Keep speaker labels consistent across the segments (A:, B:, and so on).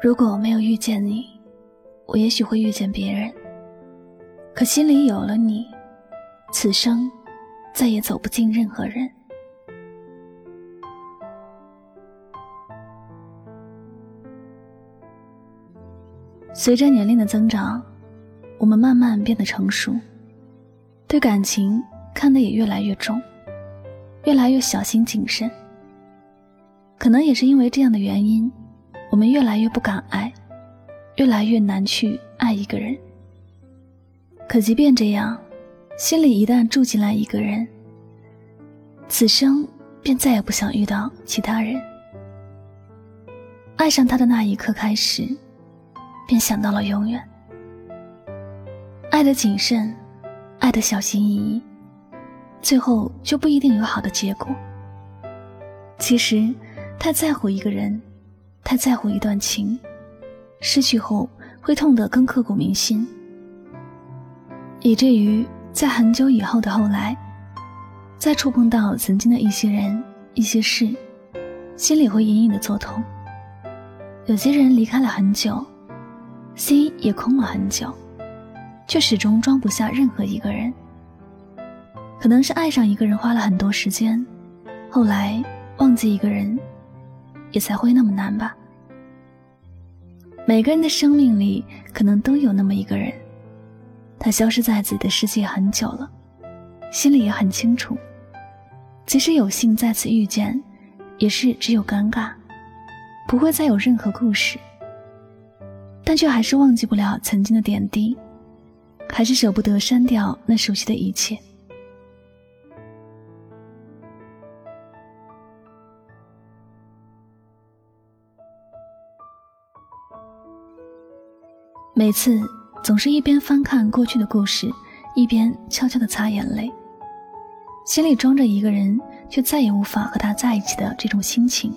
A: 如果没有遇见你，我也许会遇见别人。可心里有了你，此生再也走不进任何人。随着年龄的增长，我们慢慢变得成熟，对感情看得也越来越重，越来越小心谨慎。可能也是因为这样的原因。我们越来越不敢爱，越来越难去爱一个人。可即便这样，心里一旦住进来一个人，此生便再也不想遇到其他人。爱上他的那一刻开始，便想到了永远。爱的谨慎，爱的小心翼翼，最后就不一定有好的结果。其实，太在乎一个人。太在乎一段情，失去后会痛得更刻骨铭心，以至于在很久以后的后来，再触碰到曾经的一些人、一些事，心里会隐隐的作痛。有些人离开了很久，心也空了很久，却始终装不下任何一个人。可能是爱上一个人花了很多时间，后来忘记一个人。也才会那么难吧。每个人的生命里，可能都有那么一个人，他消失在自己的世界很久了，心里也很清楚。即使有幸再次遇见，也是只有尴尬，不会再有任何故事。但却还是忘记不了曾经的点滴，还是舍不得删掉那熟悉的一切。每次总是一边翻看过去的故事，一边悄悄地擦眼泪，心里装着一个人却再也无法和他在一起的这种心情。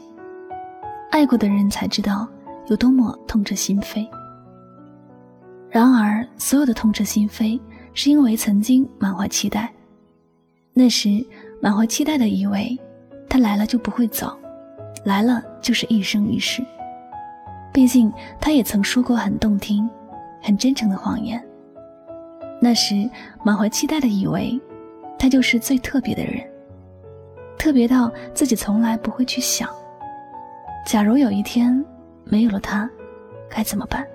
A: 爱过的人才知道有多么痛彻心扉。然而，所有的痛彻心扉，是因为曾经满怀期待。那时满怀期待的以为，他来了就不会走，来了就是一生一世。毕竟他也曾说过很动听。很真诚的谎言。那时满怀期待的以为，他就是最特别的人，特别到自己从来不会去想，假如有一天没有了他，该怎么办？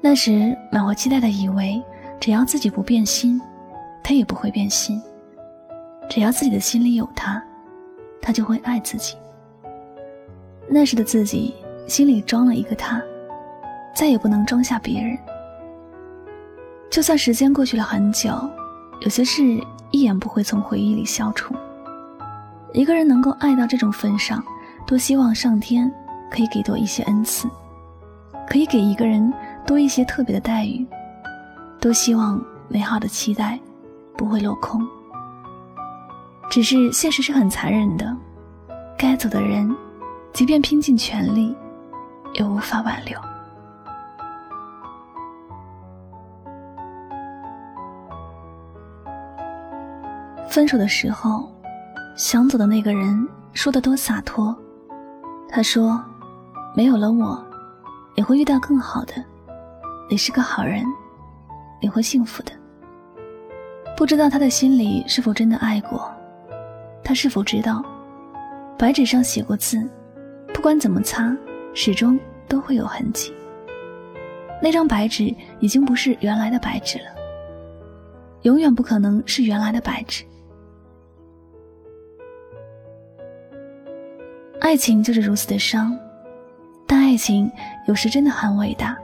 A: 那时满怀期待的以为，只要自己不变心，他也不会变心；只要自己的心里有他，他就会爱自己。那时的自己。心里装了一个他，再也不能装下别人。就算时间过去了很久，有些事一眼不会从回忆里消除。一个人能够爱到这种份上，多希望上天可以给多一些恩赐，可以给一个人多一些特别的待遇，多希望美好的期待不会落空。只是现实是很残忍的，该走的人，即便拼尽全力。也无法挽留。分手的时候，想走的那个人说的多洒脱。他说：“没有了我，你会遇到更好的。你是个好人，你会幸福的。”不知道他的心里是否真的爱过？他是否知道，白纸上写过字，不管怎么擦。始终都会有痕迹。那张白纸已经不是原来的白纸了，永远不可能是原来的白纸。爱情就是如此的伤，但爱情有时真的很伟大。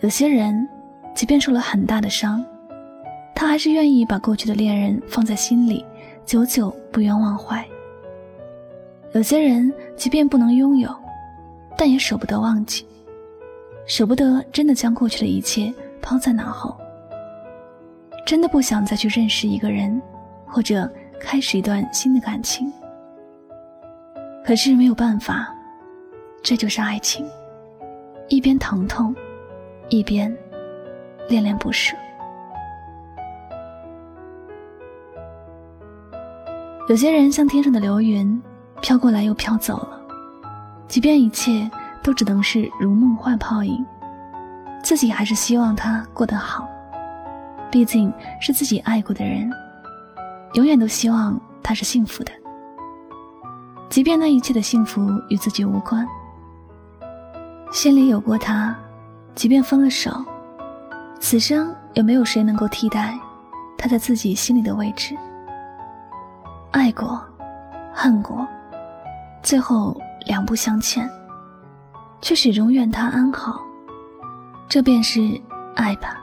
A: 有些人，即便受了很大的伤，他还是愿意把过去的恋人放在心里，久久不愿忘怀。有些人，即便不能拥有。但也舍不得忘记，舍不得真的将过去的一切抛在脑后，真的不想再去认识一个人，或者开始一段新的感情。可是没有办法，这就是爱情，一边疼痛，一边恋恋不舍。有些人像天上的流云，飘过来又飘走了。即便一切都只能是如梦幻泡影，自己还是希望他过得好。毕竟是自己爱过的人，永远都希望他是幸福的。即便那一切的幸福与自己无关，心里有过他，即便分了手，此生也没有谁能够替代他在自己心里的位置。爱过，恨过，最后两不相欠，却始终愿他安好，这便是爱吧。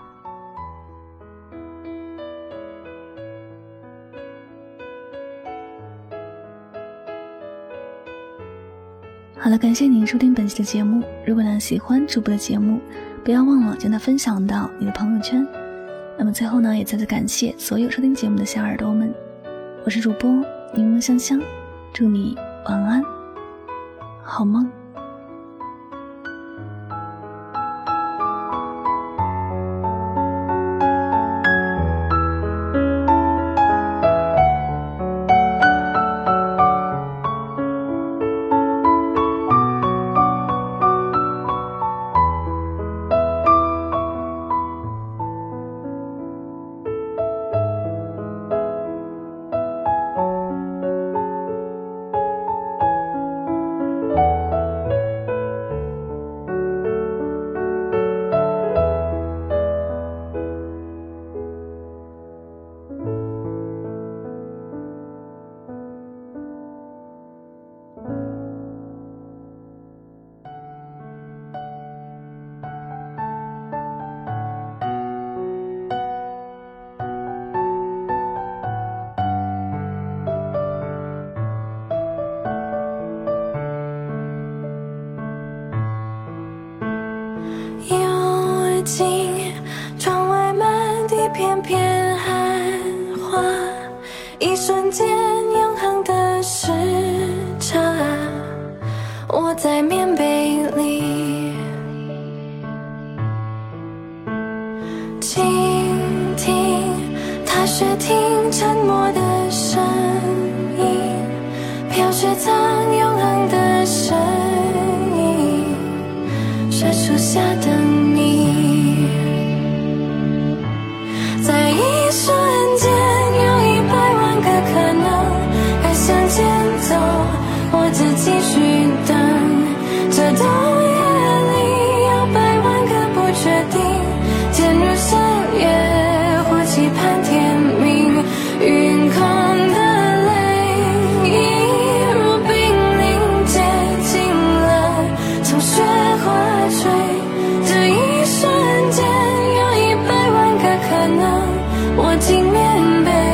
A: 好了，感谢您收听本期的节目。如果呢喜欢主播的节目，不要忘了将它分享到你的朋友圈。那么最后呢，也再次感谢所有收听节目的小耳朵们。我是主播柠檬香香，祝你晚安，好梦。
B: 静，窗外满地片片寒花，一瞬间永恒的时差。我在棉被里倾听，踏雪听沉默的声音，飘雪藏永恒的声音，是初夏的。我竟面被。